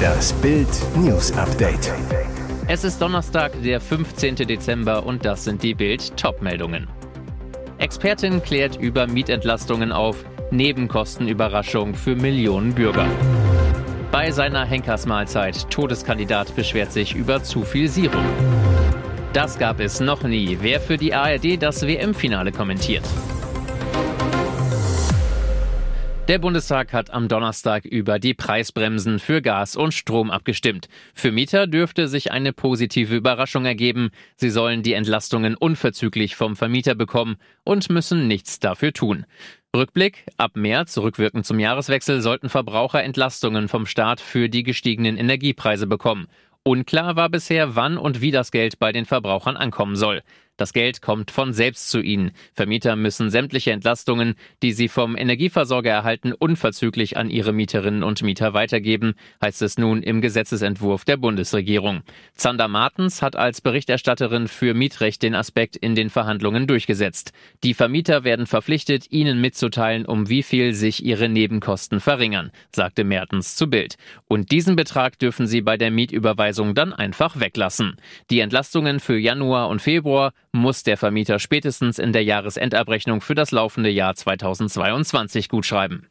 Das Bild News Update. Es ist Donnerstag, der 15. Dezember und das sind die Bild Topmeldungen. Expertin klärt über Mietentlastungen auf, Nebenkostenüberraschung für Millionen Bürger. Bei seiner Henkersmahlzeit Todeskandidat beschwert sich über zu viel Sirup. Das gab es noch nie. Wer für die ARD das WM-Finale kommentiert. Der Bundestag hat am Donnerstag über die Preisbremsen für Gas und Strom abgestimmt. Für Mieter dürfte sich eine positive Überraschung ergeben. Sie sollen die Entlastungen unverzüglich vom Vermieter bekommen und müssen nichts dafür tun. Rückblick. Ab März, rückwirkend zum Jahreswechsel, sollten Verbraucher Entlastungen vom Staat für die gestiegenen Energiepreise bekommen. Unklar war bisher, wann und wie das Geld bei den Verbrauchern ankommen soll. Das Geld kommt von selbst zu ihnen. Vermieter müssen sämtliche Entlastungen, die sie vom Energieversorger erhalten, unverzüglich an ihre Mieterinnen und Mieter weitergeben, heißt es nun im Gesetzesentwurf der Bundesregierung. Zander Martens hat als Berichterstatterin für Mietrecht den Aspekt in den Verhandlungen durchgesetzt. Die Vermieter werden verpflichtet, ihnen mitzuteilen, um wie viel sich ihre Nebenkosten verringern, sagte Mertens zu Bild. Und diesen Betrag dürfen sie bei der Mietüberweisung dann einfach weglassen. Die Entlastungen für Januar und Februar muss der Vermieter spätestens in der Jahresendabrechnung für das laufende Jahr 2022 gutschreiben.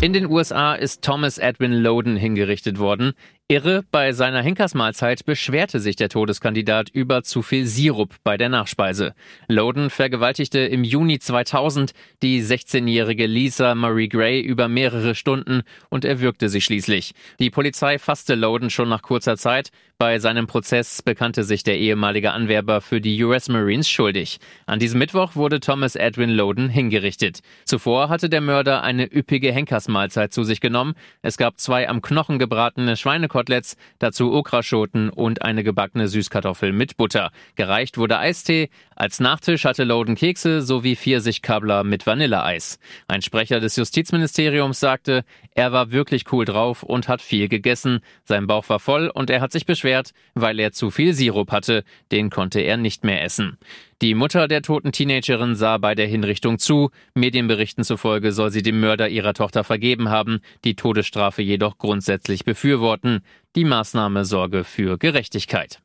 In den USA ist Thomas Edwin Loden hingerichtet worden. Irre, bei seiner Henkersmahlzeit beschwerte sich der Todeskandidat über zu viel Sirup bei der Nachspeise. Loden vergewaltigte im Juni 2000 die 16-jährige Lisa Marie Gray über mehrere Stunden und erwürgte sie schließlich. Die Polizei fasste Loden schon nach kurzer Zeit. Bei seinem Prozess bekannte sich der ehemalige Anwerber für die US Marines schuldig. An diesem Mittwoch wurde Thomas Edwin Loden hingerichtet. Zuvor hatte der Mörder eine üppige Henkersmahlzeit zu sich genommen. Es gab zwei am Knochen gebratene Schweinekosten Koteletts, dazu Okraschoten und eine gebackene Süßkartoffel mit Butter. Gereicht wurde Eistee. Als Nachtisch hatte Loden Kekse sowie Pfirsichkabler mit Vanilleeis. Ein Sprecher des Justizministeriums sagte, er war wirklich cool drauf und hat viel gegessen. Sein Bauch war voll und er hat sich beschwert, weil er zu viel Sirup hatte. Den konnte er nicht mehr essen. Die Mutter der toten Teenagerin sah bei der Hinrichtung zu. Medienberichten zufolge soll sie dem Mörder ihrer Tochter vergeben haben, die Todesstrafe jedoch grundsätzlich befürworten. Die Maßnahme sorge für Gerechtigkeit.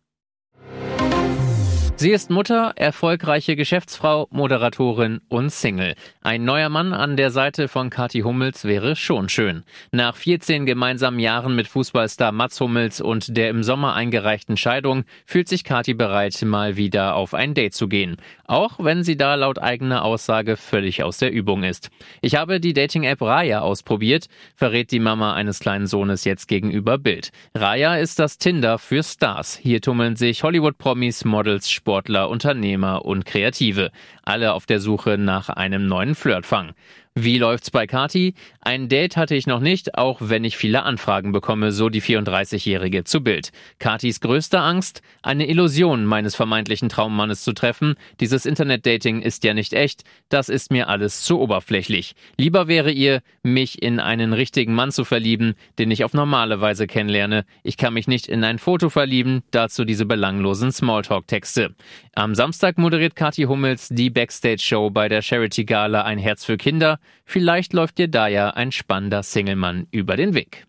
Sie ist Mutter, erfolgreiche Geschäftsfrau, Moderatorin und Single. Ein neuer Mann an der Seite von Kathi Hummels wäre schon schön. Nach 14 gemeinsamen Jahren mit Fußballstar Mats Hummels und der im Sommer eingereichten Scheidung fühlt sich Kathi bereit, mal wieder auf ein Date zu gehen. Auch wenn sie da laut eigener Aussage völlig aus der Übung ist. Ich habe die Dating-App Raya ausprobiert, verrät die Mama eines kleinen Sohnes jetzt gegenüber Bild. Raya ist das Tinder für Stars. Hier tummeln sich Hollywood-Promis, Models, Sportler, Unternehmer und Kreative. Alle auf der Suche nach einem neuen Flirtfang. Wie läuft's bei Kati? Ein Date hatte ich noch nicht, auch wenn ich viele Anfragen bekomme, so die 34-Jährige zu Bild. Katis größte Angst? Eine Illusion meines vermeintlichen Traummannes zu treffen. Dieses Internetdating ist ja nicht echt. Das ist mir alles zu oberflächlich. Lieber wäre ihr, mich in einen richtigen Mann zu verlieben, den ich auf normale Weise kennenlerne. Ich kann mich nicht in ein Foto verlieben, dazu diese belanglosen Smalltalk-Texte. Am Samstag moderiert Kathi Hummels die Backstage-Show bei der Charity Gala Ein Herz für Kinder. Vielleicht läuft dir da ja ein spannender Singlemann über den Weg.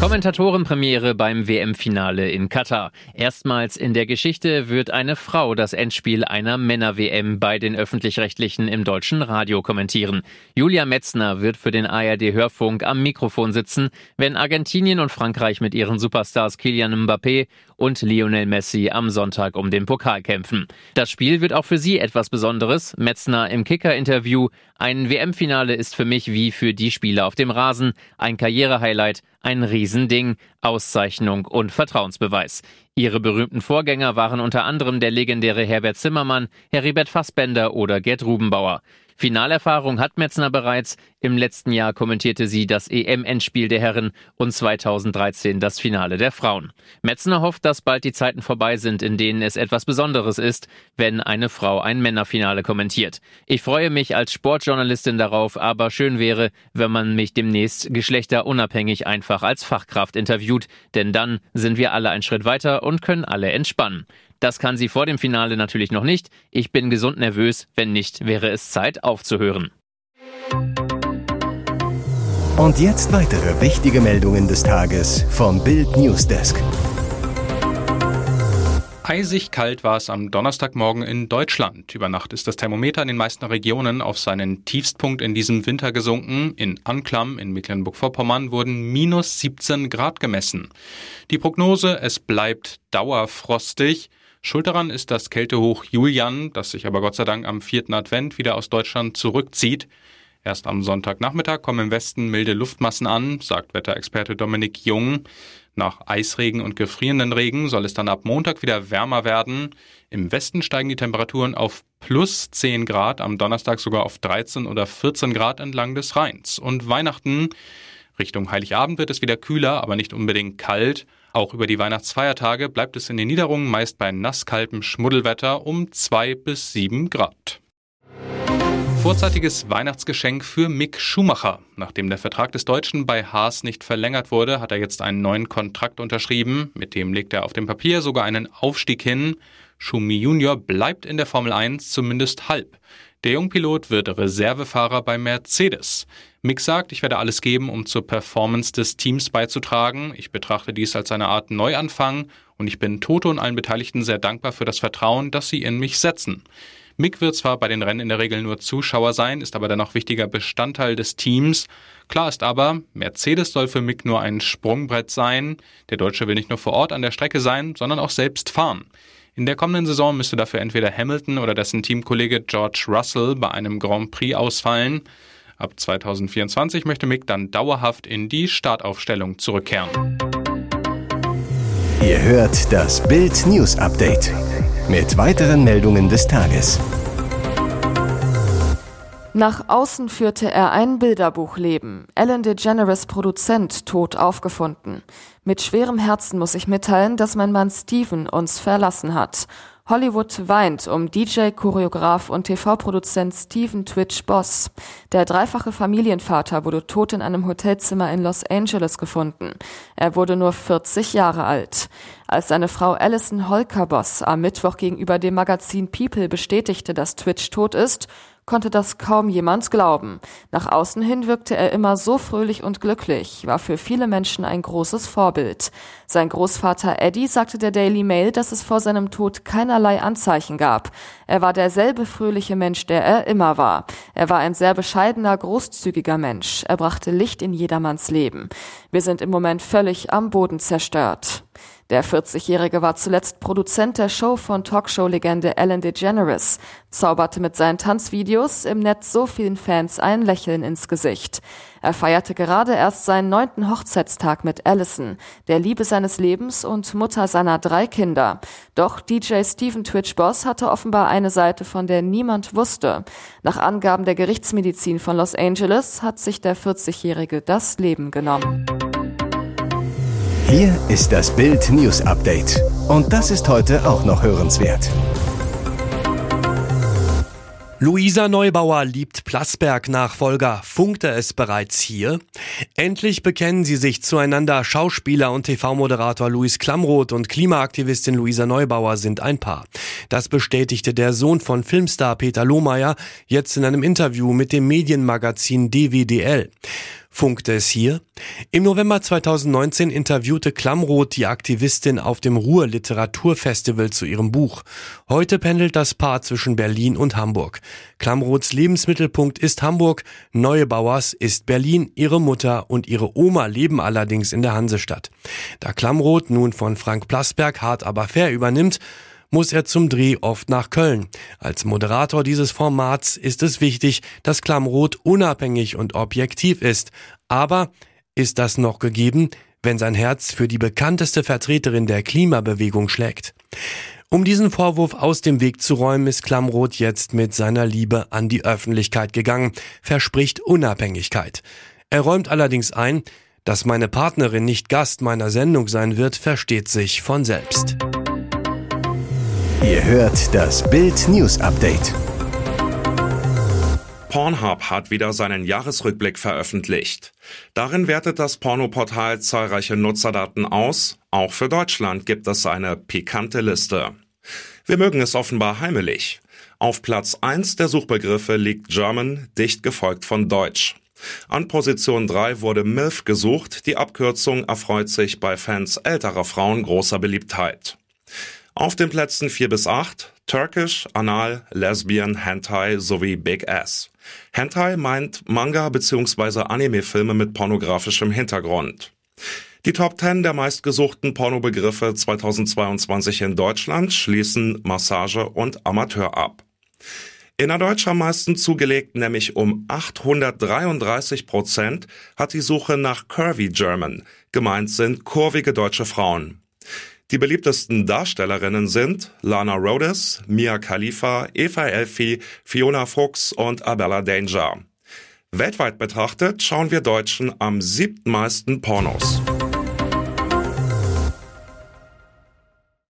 Kommentatorenpremiere beim WM-Finale in Katar. Erstmals in der Geschichte wird eine Frau das Endspiel einer Männer-WM bei den Öffentlich-Rechtlichen im deutschen Radio kommentieren. Julia Metzner wird für den ARD-Hörfunk am Mikrofon sitzen, wenn Argentinien und Frankreich mit ihren Superstars Kylian Mbappé und Lionel Messi am Sonntag um den Pokal kämpfen. Das Spiel wird auch für sie etwas Besonderes. Metzner im Kicker-Interview. Ein WM-Finale ist für mich wie für die Spieler auf dem Rasen. Ein Karrierehighlight, ein Riesending, Auszeichnung und Vertrauensbeweis. Ihre berühmten Vorgänger waren unter anderem der legendäre Herbert Zimmermann, Heribert Fassbender oder Gerd Rubenbauer. Finalerfahrung hat Metzner bereits. Im letzten Jahr kommentierte sie das EM-Endspiel der Herren und 2013 das Finale der Frauen. Metzner hofft, dass bald die Zeiten vorbei sind, in denen es etwas Besonderes ist, wenn eine Frau ein Männerfinale kommentiert. Ich freue mich als Sportjournalistin darauf, aber schön wäre, wenn man mich demnächst geschlechterunabhängig einfach als Fachkraft interviewt, denn dann sind wir alle einen Schritt weiter und können alle entspannen. Das kann sie vor dem Finale natürlich noch nicht. Ich bin gesund nervös. Wenn nicht, wäre es Zeit aufzuhören. Und jetzt weitere wichtige Meldungen des Tages vom Bild Newsdesk. Eisig kalt war es am Donnerstagmorgen in Deutschland. Über Nacht ist das Thermometer in den meisten Regionen auf seinen Tiefstpunkt in diesem Winter gesunken. In Anklam in Mecklenburg-Vorpommern wurden minus 17 Grad gemessen. Die Prognose, es bleibt dauerfrostig. Schuld daran ist das Kältehoch Julian, das sich aber Gott sei Dank am vierten Advent wieder aus Deutschland zurückzieht. Erst am Sonntagnachmittag kommen im Westen milde Luftmassen an, sagt Wetterexperte Dominik Jung. Nach Eisregen und gefrierenden Regen soll es dann ab Montag wieder wärmer werden. Im Westen steigen die Temperaturen auf plus 10 Grad, am Donnerstag sogar auf 13 oder 14 Grad entlang des Rheins. Und Weihnachten Richtung Heiligabend wird es wieder kühler, aber nicht unbedingt kalt. Auch über die Weihnachtsfeiertage bleibt es in den Niederungen meist bei nasskaltem Schmuddelwetter um 2 bis 7 Grad. Vorzeitiges Weihnachtsgeschenk für Mick Schumacher. Nachdem der Vertrag des Deutschen bei Haas nicht verlängert wurde, hat er jetzt einen neuen Kontrakt unterschrieben. Mit dem legt er auf dem Papier sogar einen Aufstieg hin. Schumi Junior bleibt in der Formel 1 zumindest halb. Der Jungpilot wird Reservefahrer bei Mercedes. Mick sagt, ich werde alles geben, um zur Performance des Teams beizutragen. Ich betrachte dies als eine Art Neuanfang und ich bin Toto und allen Beteiligten sehr dankbar für das Vertrauen, das sie in mich setzen. Mick wird zwar bei den Rennen in der Regel nur Zuschauer sein, ist aber dennoch wichtiger Bestandteil des Teams. Klar ist aber, Mercedes soll für Mick nur ein Sprungbrett sein. Der Deutsche will nicht nur vor Ort an der Strecke sein, sondern auch selbst fahren. In der kommenden Saison müsste dafür entweder Hamilton oder dessen Teamkollege George Russell bei einem Grand Prix ausfallen. Ab 2024 möchte Mick dann dauerhaft in die Startaufstellung zurückkehren. Ihr hört das Bild News Update mit weiteren Meldungen des Tages. Nach außen führte er ein Bilderbuchleben. Ellen DeGeneres Produzent tot aufgefunden. Mit schwerem Herzen muss ich mitteilen, dass mein Mann Steven uns verlassen hat. Hollywood weint um DJ, Choreograf und TV-Produzent Steven Twitch Boss. Der dreifache Familienvater wurde tot in einem Hotelzimmer in Los Angeles gefunden. Er wurde nur 40 Jahre alt. Als seine Frau Alison Holker Boss am Mittwoch gegenüber dem Magazin People bestätigte, dass Twitch tot ist, konnte das kaum jemand glauben. Nach außen hin wirkte er immer so fröhlich und glücklich, war für viele Menschen ein großes Vorbild. Sein Großvater Eddie sagte der Daily Mail, dass es vor seinem Tod keinerlei Anzeichen gab. Er war derselbe fröhliche Mensch, der er immer war. Er war ein sehr bescheidener, großzügiger Mensch. Er brachte Licht in jedermanns Leben. Wir sind im Moment völlig am Boden zerstört. Der 40-Jährige war zuletzt Produzent der Show von Talkshow-Legende Ellen DeGeneres, zauberte mit seinen Tanzvideos im Netz so vielen Fans ein Lächeln ins Gesicht. Er feierte gerade erst seinen neunten Hochzeitstag mit Allison, der Liebe seines Lebens und Mutter seiner drei Kinder. Doch DJ Stephen Twitch Boss hatte offenbar eine Seite, von der niemand wusste. Nach Angaben der Gerichtsmedizin von Los Angeles hat sich der 40-Jährige das Leben genommen. Hier ist das Bild News Update. Und das ist heute auch noch hörenswert. Luisa Neubauer liebt Plasberg-Nachfolger. Funkte es bereits hier? Endlich bekennen sie sich zueinander. Schauspieler und TV-Moderator Luis Klamroth und Klimaaktivistin Luisa Neubauer sind ein Paar. Das bestätigte der Sohn von Filmstar Peter Lohmeier jetzt in einem Interview mit dem Medienmagazin DWDL funkte es hier. Im November 2019 interviewte Klamroth die Aktivistin auf dem Ruhr Literaturfestival zu ihrem Buch. Heute pendelt das Paar zwischen Berlin und Hamburg. Klamroths Lebensmittelpunkt ist Hamburg, Neubauers ist Berlin, ihre Mutter und ihre Oma leben allerdings in der Hansestadt. Da Klamroth nun von Frank Plasberg hart aber fair übernimmt, muss er zum Dreh oft nach Köln. Als Moderator dieses Formats ist es wichtig, dass Klamroth unabhängig und objektiv ist. Aber ist das noch gegeben, wenn sein Herz für die bekannteste Vertreterin der Klimabewegung schlägt? Um diesen Vorwurf aus dem Weg zu räumen, ist Klamroth jetzt mit seiner Liebe an die Öffentlichkeit gegangen, verspricht Unabhängigkeit. Er räumt allerdings ein, dass meine Partnerin nicht Gast meiner Sendung sein wird, versteht sich von selbst. Ihr hört das Bild News Update. Pornhub hat wieder seinen Jahresrückblick veröffentlicht. Darin wertet das Pornoportal zahlreiche Nutzerdaten aus. Auch für Deutschland gibt es eine pikante Liste. Wir mögen es offenbar heimelig. Auf Platz 1 der Suchbegriffe liegt German, dicht gefolgt von Deutsch. An Position 3 wurde MILF gesucht. Die Abkürzung erfreut sich bei Fans älterer Frauen großer Beliebtheit. Auf den Plätzen 4 bis 8 Turkish, Anal, Lesbian, Hentai sowie Big Ass. Hentai meint Manga bzw. Anime-Filme mit pornografischem Hintergrund. Die Top 10 der meistgesuchten Pornobegriffe 2022 in Deutschland schließen Massage und Amateur ab. Innerdeutsch am meisten zugelegt, nämlich um 833 Prozent, hat die Suche nach Curvy German. Gemeint sind kurvige deutsche Frauen. Die beliebtesten Darstellerinnen sind Lana Rhodes, Mia Khalifa, Eva Elfi, Fiona Fuchs und Abella Danger. Weltweit betrachtet schauen wir Deutschen am siebten meisten Pornos.